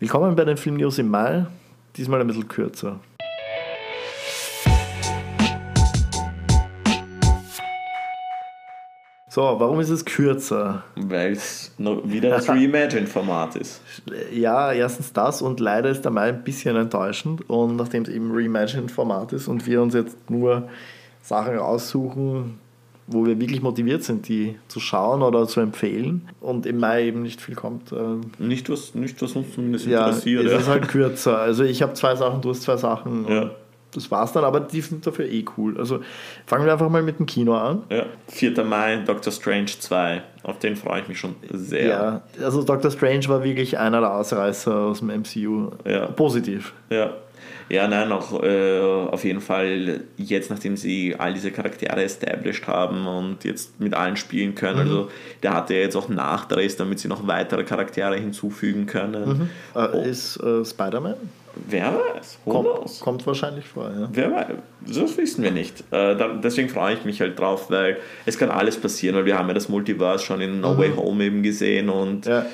Willkommen bei den Filmnews im Mai, diesmal ein bisschen kürzer. So, warum ist es kürzer? Weil es wieder das Reimagined-Format ist. Ja, erstens das und leider ist der Mai ein bisschen enttäuschend. Und nachdem es eben Reimagined-Format ist und wir uns jetzt nur Sachen raussuchen, wo wir wirklich motiviert sind, die zu schauen oder zu empfehlen und im Mai eben nicht viel kommt. Ähm, nicht, was, nicht, was uns zumindest ja, interessiert. Es ja. ist halt kürzer. Also ich habe zwei Sachen, du hast zwei Sachen. Ja das war's dann, aber die sind dafür eh cool. Also fangen wir einfach mal mit dem Kino an. Ja, 4. Mai, Doctor Strange 2. Auf den freue ich mich schon sehr. Ja, also Doctor Strange war wirklich einer der Ausreißer aus dem MCU. Ja. Positiv. Ja. Ja, nein, auch äh, auf jeden Fall jetzt, nachdem sie all diese Charaktere established haben und jetzt mit allen spielen können. Mhm. Also der hatte ja jetzt auch Nachdrehs, damit sie noch weitere Charaktere hinzufügen können. Mhm. Äh, oh. Ist äh, Spider-Man? Wer weiß? Kommt, kommt, wahrscheinlich vor, ja. Wer weiß? Das wissen wir nicht. Äh, deswegen freue ich mich halt drauf, weil es kann alles passieren, weil wir haben ja das Multiverse schon in No mhm. Way Home eben gesehen und ja,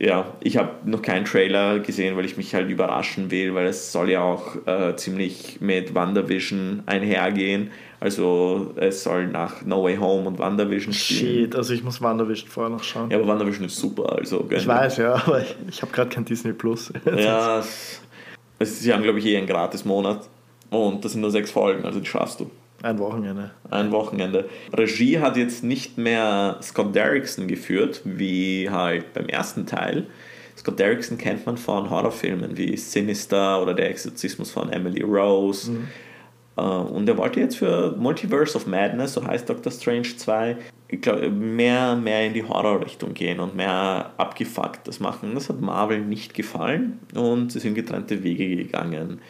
ja ich habe noch keinen Trailer gesehen, weil ich mich halt überraschen will, weil es soll ja auch äh, ziemlich mit WandaVision einhergehen. Also es soll nach No Way Home und WandaVision spielen. Shit, also ich muss WandaVision vorher noch schauen. Ja, aber WandaVision ist super. Also, ich weiß, ja, aber ich, ich habe gerade kein Disney Plus. ja, Sie haben, glaube ich, eh einen Gratis-Monat. Und das sind nur sechs Folgen, also die schaffst du. Ein Wochenende. Ein Wochenende. Regie hat jetzt nicht mehr Scott Derrickson geführt, wie halt beim ersten Teil. Scott Derrickson kennt man von Horrorfilmen wie Sinister oder Der Exorzismus von Emily Rose. Mhm. Äh, und er wollte jetzt für Multiverse of Madness, so heißt Doctor Strange 2, ich glaube, mehr, mehr in die Horror-Richtung gehen und mehr abgefuckt das machen. Das hat Marvel nicht gefallen und sie sind getrennte Wege gegangen.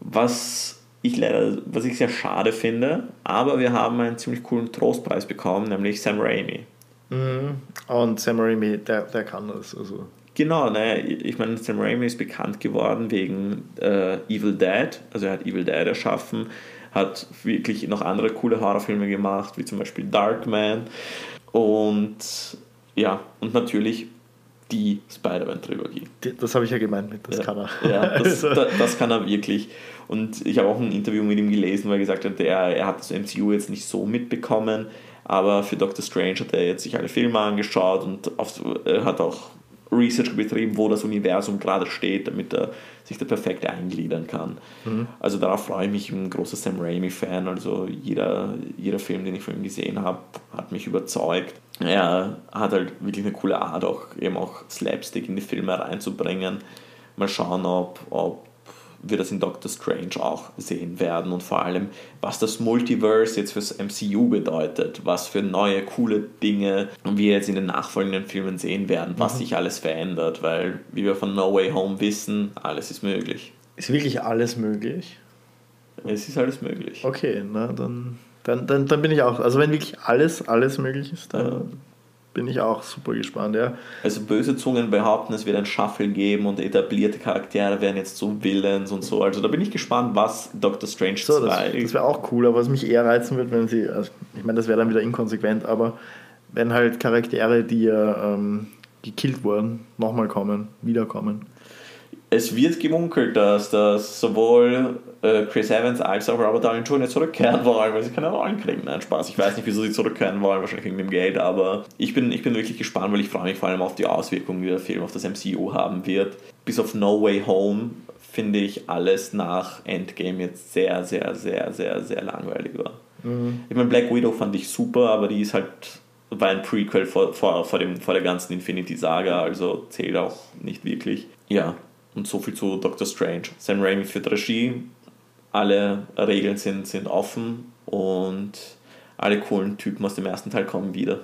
Was ich leider, was ich sehr schade finde, aber wir haben einen ziemlich coolen Trostpreis bekommen, nämlich Sam Raimi. Mhm. Und Sam Raimi, der, der kann das. Also. Genau, naja, ich meine, Sam Raimi ist bekannt geworden wegen äh, Evil Dead, also er hat Evil Dead erschaffen, hat wirklich noch andere coole Horrorfilme gemacht, wie zum Beispiel Darkman und ja, und natürlich die Spider-Man-Trilogie. Das habe ich ja gemeint mit, das ja. kann er. Ja, das, also. das kann er wirklich. Und ich habe auch ein Interview mit ihm gelesen, wo er gesagt hat, er, er hat das MCU jetzt nicht so mitbekommen, aber für Doctor Strange hat er jetzt sich alle Filme angeschaut und er hat auch Research betrieben, wo das Universum gerade steht, damit er sich da perfekt eingliedern kann. Mhm. Also darauf freue ich mich, ich bin ein großer Sam Raimi-Fan, also jeder, jeder Film, den ich von ihm gesehen habe, hat mich überzeugt. Er hat halt wirklich eine coole Art, auch eben auch Slapstick in die Filme reinzubringen. Mal schauen, ob, ob wir das in Doctor Strange auch sehen werden und vor allem, was das Multiverse jetzt fürs MCU bedeutet, was für neue, coole Dinge wir jetzt in den nachfolgenden Filmen sehen werden, was mhm. sich alles verändert, weil, wie wir von No Way Home wissen, alles ist möglich. Ist wirklich alles möglich? Es ist alles möglich. Okay, na, dann, dann, dann, dann bin ich auch, also wenn wirklich alles, alles möglich ist, dann... Ja bin ich auch super gespannt, ja. Also böse Zungen behaupten, es wird ein Shuffle geben und etablierte Charaktere werden jetzt so Villains und so. Also da bin ich gespannt, was Doctor Strange so, 2... Das, das wäre auch cool, aber was mich eher reizen wird, wenn sie... Also ich meine, das wäre dann wieder inkonsequent, aber wenn halt Charaktere, die ja ähm, gekillt wurden, nochmal kommen, wiederkommen es wird gemunkelt, dass, dass sowohl äh, Chris Evans als auch Robert Downey Jr. zurückkehren wollen, weil sie keine Rollen kriegen. Nein, Spaß. Ich weiß nicht, wieso sie zurückkehren wollen, wahrscheinlich wegen dem Geld, aber ich bin, ich bin wirklich gespannt, weil ich freue mich vor allem auf die Auswirkungen, die der Film auf das MCU haben wird. Bis auf No Way Home finde ich alles nach Endgame jetzt sehr, sehr, sehr, sehr, sehr langweilig war. Mhm. Ich meine, Black Widow fand ich super, aber die ist halt war ein Prequel vor, vor, vor, dem, vor der ganzen Infinity-Saga, also zählt auch nicht wirklich. Ja, und so viel zu Doctor Strange. Sam Raimi führt Regie, alle Regeln sind, sind offen und alle coolen Typen aus dem ersten Teil kommen wieder.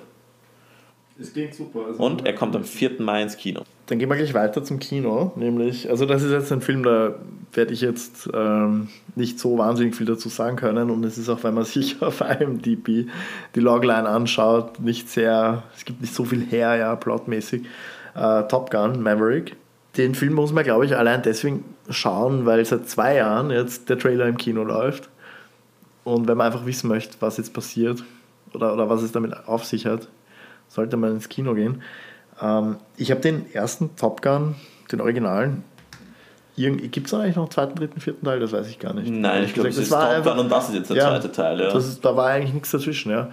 Es klingt super. Also und er kommt am 4. Mai ins Kino. Dann gehen wir gleich weiter zum Kino, nämlich, also das ist jetzt ein Film, da werde ich jetzt ähm, nicht so wahnsinnig viel dazu sagen können und es ist auch, wenn man sich auf IMDb die Logline anschaut, nicht sehr, es gibt nicht so viel her, ja, plotmäßig. Äh, Top Gun, Maverick den Film muss man, glaube ich, allein deswegen schauen, weil seit zwei Jahren jetzt der Trailer im Kino läuft. Und wenn man einfach wissen möchte, was jetzt passiert oder, oder was es damit auf sich hat, sollte man ins Kino gehen. Ähm, ich habe den ersten Top Gun den Originalen. Gibt es eigentlich noch einen zweiten, dritten, vierten Teil? Das weiß ich gar nicht. Nein, ich glaube, es ist Top einfach, Gun und das ist jetzt der ja, zweite Teil. Ja. Das ist, da war eigentlich nichts dazwischen. Ja.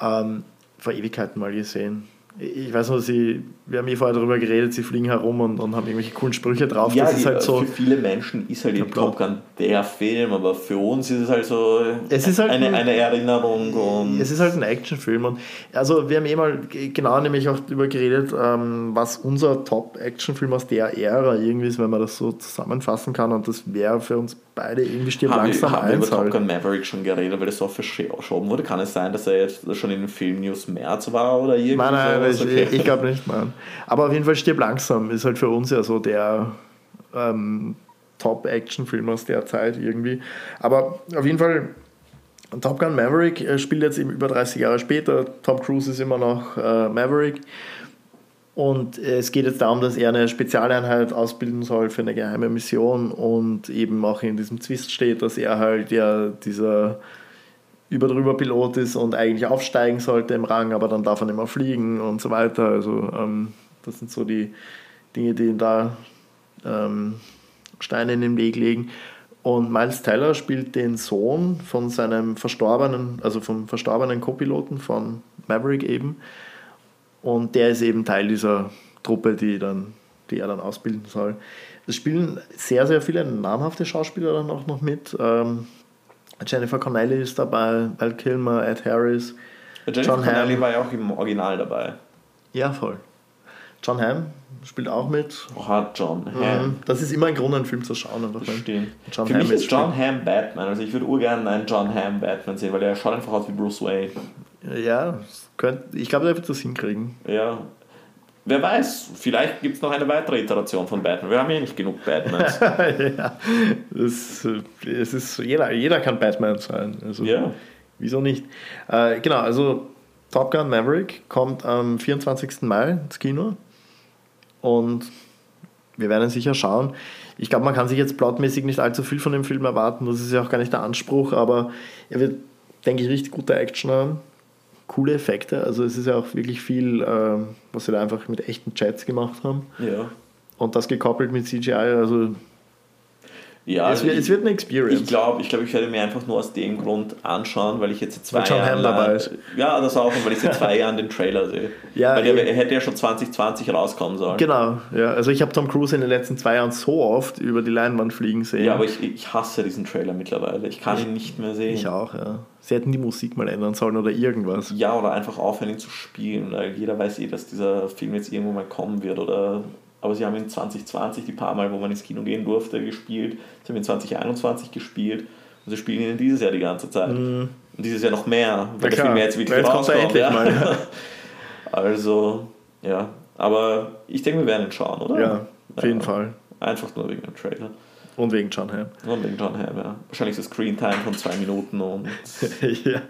Ähm, vor Ewigkeiten mal gesehen ich weiß noch, sie, wir haben eh vorher darüber geredet, sie fliegen herum und, und haben irgendwelche coolen Sprüche drauf. Ja, das ist halt so für viele Menschen ist halt Top Gun der Film, aber für uns ist es halt so es ist halt eine, ein, eine Erinnerung. Und es ist halt ein Actionfilm. Und also wir haben eh mal genau nämlich auch darüber geredet, ähm, was unser Top-Actionfilm aus der Ära irgendwie ist, wenn man das so zusammenfassen kann. Und das wäre für uns beide irgendwie stirb haben langsam wir, haben wir über Top. Gun Maverick schon geredet, weil das so verschoben wurde? Kann es sein, dass er jetzt schon in den Film News März war oder irgendwie? Nein, nein, ich, okay. ich glaube nicht, Mann. Aber auf jeden Fall stirb langsam ist halt für uns ja so der ähm, Top-Action-Film aus der Zeit irgendwie. Aber auf jeden Fall Top Gun Maverick äh, spielt jetzt eben über 30 Jahre später. Tom Cruise ist immer noch äh, Maverick. Und es geht jetzt darum, dass er eine Spezialeinheit ausbilden soll für eine geheime Mission und eben auch in diesem Zwist steht, dass er halt ja dieser überdrüber Pilot ist und eigentlich aufsteigen sollte im Rang, aber dann darf er nicht mehr fliegen und so weiter. Also ähm, das sind so die Dinge, die ihm da ähm, Steine in den Weg legen. Und Miles Teller spielt den Sohn von seinem verstorbenen, also vom verstorbenen Co-Piloten von Maverick eben. Und der ist eben Teil dieser Truppe, die, dann, die er dann ausbilden soll. Es spielen sehr, sehr viele namhafte Schauspieler dann auch noch mit. Ähm, Jennifer Connelly ist dabei, Val Kilmer, Ed Harris. Jennifer John Connelly Hamm. war ja auch im Original dabei. Ja, voll. John Hamm spielt auch mit. Oh, hat John Hamm. Das ist immer ein Grund, einen Film zu schauen. Einfach John Für Hamm mich ist John Hamm Batman. Also ich würde urgern einen John Hamm Batman sehen, weil er schaut einfach aus wie Bruce Wayne. Ja, könnt, ich glaube, der wird das hinkriegen. Ja. Wer weiß, vielleicht gibt es noch eine weitere Iteration von Batman. Wir haben ja nicht genug Batmans. ja, das, es ist, jeder, jeder kann Batman sein. Also, ja. Wieso nicht? Äh, genau, also Top Gun Maverick kommt am 24. Mai ins Kino. Und wir werden sicher schauen. Ich glaube, man kann sich jetzt plotmäßig nicht allzu viel von dem Film erwarten. Das ist ja auch gar nicht der Anspruch, aber er wird, denke ich, richtig gute Action haben coole Effekte. Also es ist ja auch wirklich viel, äh, was sie da einfach mit echten Chats gemacht haben. Ja. Und das gekoppelt mit CGI, also ja, es, wird, es wird eine Experience. Ich glaube, ich, glaub, ich werde mir einfach nur aus dem Grund anschauen, weil ich jetzt seit zwei Jahren. dabei ist. Ja, das auch, und weil ich seit zwei Jahren den Trailer sehe. Ja, weil er, er hätte ja schon 2020 rauskommen sollen. Genau, ja. Also ich habe Tom Cruise in den letzten zwei Jahren so oft über die Leinwand fliegen sehen. Ja, aber ich, ich hasse diesen Trailer mittlerweile. Ich kann ihn nicht mehr sehen. Ich auch, ja. Sie hätten die Musik mal ändern sollen oder irgendwas. Ja, oder einfach aufhören, ihn zu spielen. Weil jeder weiß eh, dass dieser Film jetzt irgendwo mal kommen wird oder aber sie haben in 2020 die paar Mal, wo man ins Kino gehen durfte, gespielt. Sie haben in 2021 gespielt und sie spielen ihn dieses Jahr die ganze Zeit. Mm. Und dieses Jahr noch mehr, weil ja, der Film jetzt wirklich rauskommt. Ja. Mal, also, ja. Aber ich denke, wir werden ihn schauen, oder? Ja, auf jeden Fall. Einfach nur wegen dem Trailer. Und wegen John Hamm. Und wegen John Hamm, ja. Wahrscheinlich so Screen Time von zwei Minuten und. ja,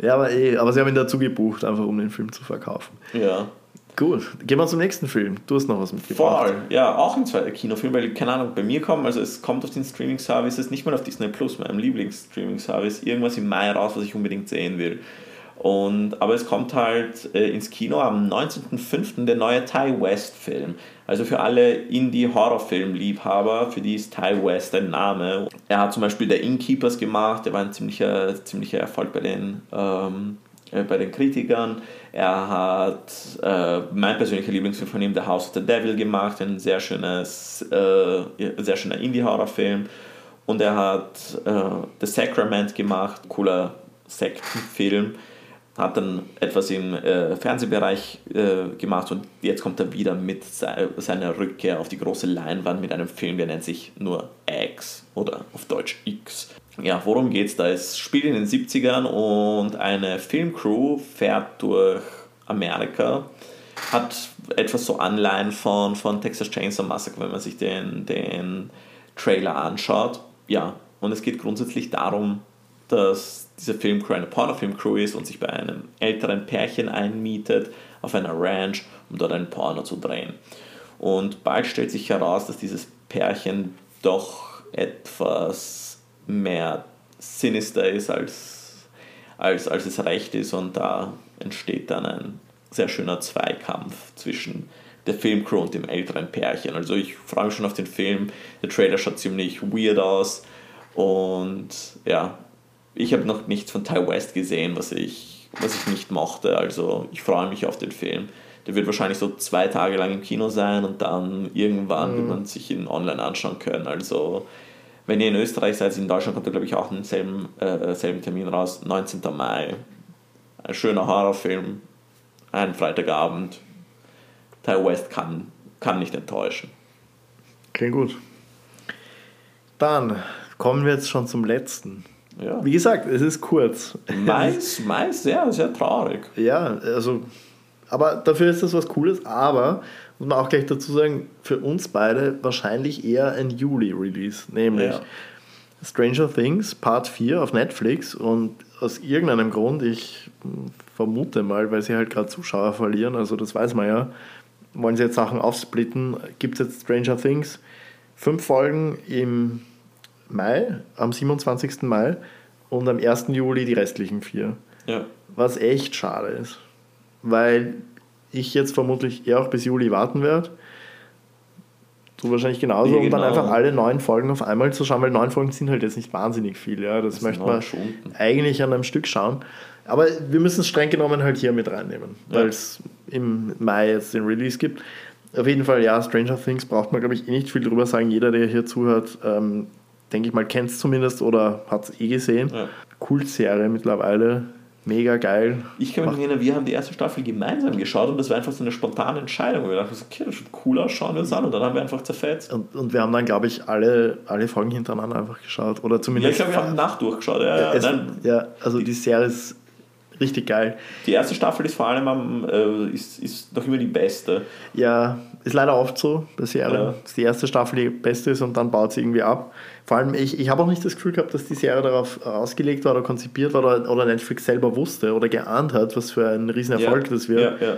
ja aber, eh, aber sie haben ihn dazu gebucht, einfach um den Film zu verkaufen. Ja. Gut, gehen wir zum nächsten Film. Du hast noch was mitgebracht. Voll, ja, auch ein zweiter Kinofilm, weil, keine Ahnung, bei mir kommen, also es kommt auf den Streaming-Services, nicht mal auf Disney Plus, meinem Lieblings-Streaming-Service, irgendwas im Mai raus, was ich unbedingt sehen will. Und, aber es kommt halt äh, ins Kino am 19.05. der neue Ty West-Film. Also für alle Indie-Horrorfilm-Liebhaber, für die ist Ty West ein Name. Er hat zum Beispiel der Innkeepers gemacht, der war ein ziemlicher, ziemlicher Erfolg bei den, ähm, äh, bei den Kritikern. Er hat äh, mein persönlicher Lieblingsfilm von ihm, The House of the Devil, gemacht, ein sehr, schönes, äh, sehr schöner Indie-Horrorfilm. Und er hat äh, The Sacrament gemacht, cooler Sektenfilm. Hat dann etwas im äh, Fernsehbereich äh, gemacht und jetzt kommt er wieder mit se seiner Rückkehr auf die große Leinwand mit einem Film, der nennt sich nur X oder auf Deutsch X. Ja, worum geht's da? Es spielt in den 70ern und eine Filmcrew fährt durch Amerika, hat etwas so Anleihen von, von Texas Chainsaw Massacre, wenn man sich den, den Trailer anschaut. Ja, und es geht grundsätzlich darum, dass diese Filmcrew eine Pornofilmcrew ist und sich bei einem älteren Pärchen einmietet auf einer Ranch, um dort einen Porno zu drehen. Und bald stellt sich heraus, dass dieses Pärchen doch etwas mehr sinister ist, als, als, als es recht ist. Und da entsteht dann ein sehr schöner Zweikampf zwischen der Filmcrew und dem älteren Pärchen. Also ich freue mich schon auf den Film. Der Trailer schaut ziemlich weird aus. Und ja, ich habe noch nichts von Ty West gesehen, was ich, was ich nicht mochte. Also ich freue mich auf den Film. Der wird wahrscheinlich so zwei Tage lang im Kino sein und dann irgendwann mhm. wird man sich ihn online anschauen können. Also wenn ihr in Österreich seid, in Deutschland kommt er glaube ich auch einen selben, äh, selben Termin raus, 19. Mai. Ein schöner Horrorfilm, ein Freitagabend. Ty West kann, kann nicht enttäuschen. Klingt gut. Dann kommen wir jetzt schon zum letzten. Ja. Wie gesagt, es ist kurz. Mais, Mais, sehr, sehr traurig. Ja, also, aber dafür ist das was Cooles, aber muss man auch gleich dazu sagen, für uns beide wahrscheinlich eher ein Juli-Release, nämlich ja. Stranger Things Part 4 auf Netflix und aus irgendeinem Grund, ich vermute mal, weil sie halt gerade Zuschauer verlieren, also das weiß man ja, wollen sie jetzt Sachen aufsplitten, gibt es jetzt Stranger Things, fünf Folgen im Mai, am 27. Mai und am 1. Juli die restlichen vier. Ja. Was echt schade ist, weil ich jetzt vermutlich eher auch bis Juli warten werde. Du wahrscheinlich genauso, genau. um dann genau. einfach alle neun Folgen auf einmal zu schauen, weil neun Folgen sind halt jetzt nicht wahnsinnig viel. Ja. Das, das möchte man Stunden. eigentlich an einem Stück schauen. Aber wir müssen es streng genommen halt hier mit reinnehmen, ja. weil es im Mai jetzt den Release gibt. Auf jeden Fall, ja, Stranger Things braucht man, glaube ich, eh nicht viel drüber sagen. Jeder, der hier zuhört, ähm, denke ich mal, kennt es zumindest oder hat es eh gesehen. Ja. Kultserie mittlerweile. Mega geil. Ich kann mich erinnern, wir haben die erste Staffel gemeinsam geschaut und das war einfach so eine spontane Entscheidung. Wir dachten, okay, das sieht cool aus, schauen wir uns an und dann haben wir einfach zerfetzt. Und, und wir haben dann, glaube ich, alle, alle Folgen hintereinander einfach geschaut. Oder zumindest. Ja, ich glaube, wir haben nach durchgeschaut. Ja, es, ja, also die Serie ist richtig geil. Die erste Staffel ist vor allem am, äh, ist, ist noch immer die beste. Ja, ist leider oft so bei Serien, ja. dass die erste Staffel die beste ist und dann baut sie irgendwie ab. Vor allem, ich, ich habe auch nicht das Gefühl gehabt, dass die Serie darauf ausgelegt war oder konzipiert war oder, oder Netflix selber wusste oder geahnt hat, was für ein Riesenerfolg ja. das wird. Ja.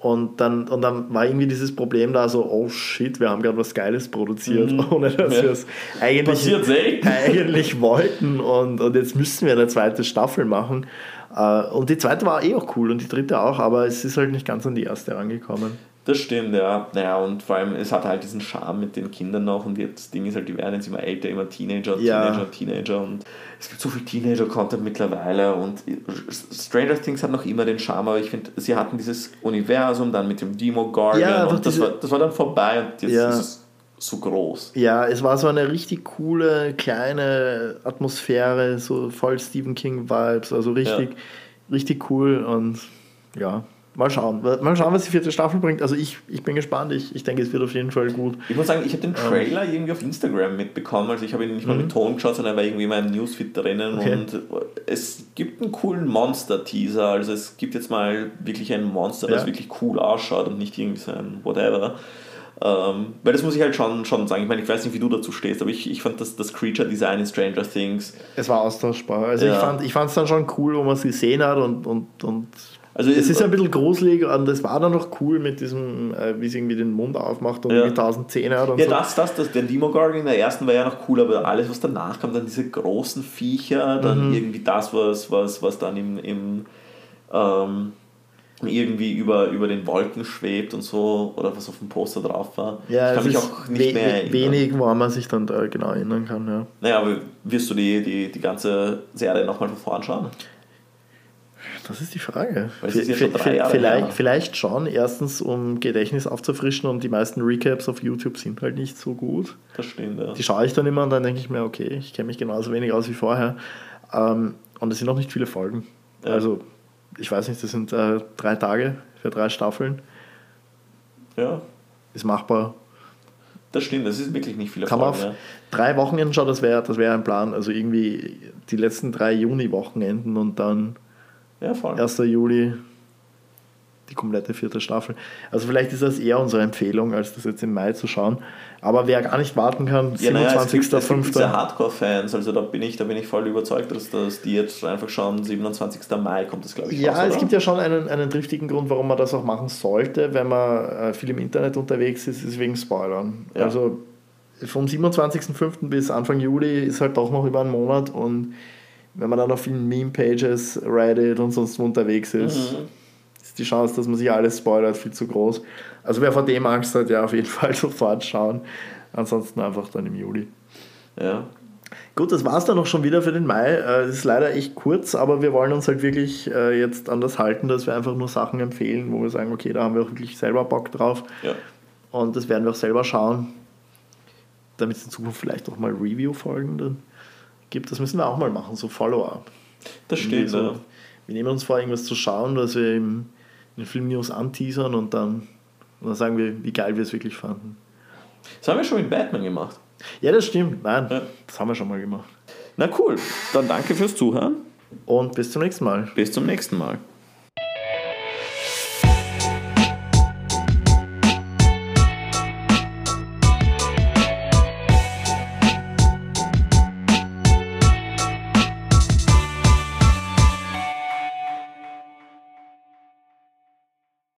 Und dann, und dann war irgendwie dieses Problem da so, oh shit, wir haben gerade was Geiles produziert, mhm. ohne dass ja. wir es eigentlich, eigentlich wollten. Und, und jetzt müssen wir eine zweite Staffel machen. Äh, und die zweite war eh auch cool und die dritte auch, aber es ist halt nicht ganz an die erste rangekommen. Das stimmt, ja. Naja, und vor allem, es hat halt diesen Charme mit den Kindern noch und das Ding ist halt, die werden jetzt immer älter, immer Teenager, ja. Teenager, Teenager und es gibt so viel Teenager-Content mittlerweile und Stranger Things hat noch immer den Charme, aber ich finde, sie hatten dieses Universum dann mit dem Demo Guardian ja, und das war, das war dann vorbei und jetzt ja. ist es so groß. Ja, es war so eine richtig coole, kleine Atmosphäre, so voll Stephen King-Vibes, also richtig, ja. richtig cool und ja, mal schauen. Mal schauen, was die vierte Staffel bringt. Also ich, ich bin gespannt. Ich, ich denke, es wird auf jeden Fall gut. Ich muss sagen, ich habe den ähm. Trailer ähm. irgendwie auf Instagram mitbekommen. Also ich habe ihn nicht mal mhm. mit Ton geschaut, sondern er war irgendwie in meinem Newsfeed drinnen. Okay. Und es gibt einen coolen Monster-Teaser. Also es gibt jetzt mal wirklich ein Monster, das ja. wirklich cool ausschaut und nicht irgendwie so ein Whatever. Ähm, weil das muss ich halt schon, schon sagen. Ich meine, ich weiß nicht, wie du dazu stehst, aber ich, ich fand das, das Creature-Design in Stranger Things. Es war austauschbar. Also ja. ich fand es dann schon cool, wo man es gesehen hat und, und, und also es ist ein bisschen gruselig und das war dann noch cool mit diesem, äh, wie sie irgendwie den Mund aufmacht und ja. irgendwie tausend Zähne hat und ja, so. das, das, das, der Demogorgon in der ersten war ja noch cool, aber alles, was danach kam, dann diese großen Viecher, dann mhm. irgendwie das, was, was, was dann im, im ähm, irgendwie über, über den Wolken schwebt und so, oder was auf dem Poster drauf war. Ja, ich kann mich auch nicht we mehr erinnern. Wenig, woran man sich dann da genau erinnern kann, ja. Naja, aber wirst du die, die, die ganze Serie nochmal von vorn schauen? Das ist die Frage. Ja vielleicht, vielleicht schon. Erstens, um Gedächtnis aufzufrischen und die meisten Recaps auf YouTube sind halt nicht so gut. Das stimmt, ja. Die schaue ich dann immer und dann denke ich mir, okay, ich kenne mich genauso wenig aus wie vorher. Ähm, und es sind noch nicht viele Folgen. Ja. Also, ich weiß nicht, das sind äh, drei Tage für drei Staffeln. Ja. Ist machbar. Das stimmt, das ist wirklich nicht viele Kann Folgen. Kann man auf ja. drei Wochenenden schauen, das wäre das wär ein Plan. Also irgendwie die letzten drei Juni-Wochenenden und dann ja, voll. 1. Juli die komplette vierte Staffel. Also vielleicht ist das eher unsere Empfehlung, als das jetzt im Mai zu schauen. Aber wer gar nicht warten kann, ja, 27.05. Naja, diese Hardcore-Fans, also da bin ich, da bin ich voll überzeugt, dass, dass die jetzt einfach schauen, 27. Mai kommt das, glaube ich. Ja, raus, es gibt ja schon einen, einen triftigen Grund, warum man das auch machen sollte, wenn man äh, viel im Internet unterwegs ist, ist wegen Spoilern. Ja. Also vom 27.05. bis Anfang Juli ist halt doch noch über einen Monat und wenn man dann auf vielen Meme-Pages, Reddit und sonst wo unterwegs ist, mhm. Die Chance, dass man sich alles spoilert, viel zu groß. Also wer vor dem Angst hat, ja auf jeden Fall sofort schauen. Ansonsten einfach dann im Juli. Ja. Gut, das war es dann auch schon wieder für den Mai. Es ist leider echt kurz, aber wir wollen uns halt wirklich äh, jetzt an das halten, dass wir einfach nur Sachen empfehlen, wo wir sagen, okay, da haben wir auch wirklich selber Bock drauf. Ja. Und das werden wir auch selber schauen, damit es in Zukunft vielleicht auch mal Review-Folgen dann gibt. Das müssen wir auch mal machen, so Follow-up. Das stimmt, so, ja. Wir nehmen uns vor, irgendwas zu schauen, dass wir im, den Film-News anteasern und dann, und dann sagen wir, wie geil wir es wirklich fanden. Das haben wir schon mit Batman gemacht. Ja, das stimmt. Nein, Ja. das haben wir schon mal gemacht. Na cool, dann danke fürs Zuhören. Und bis zum nächsten Mal. Bis zum nächsten Mal.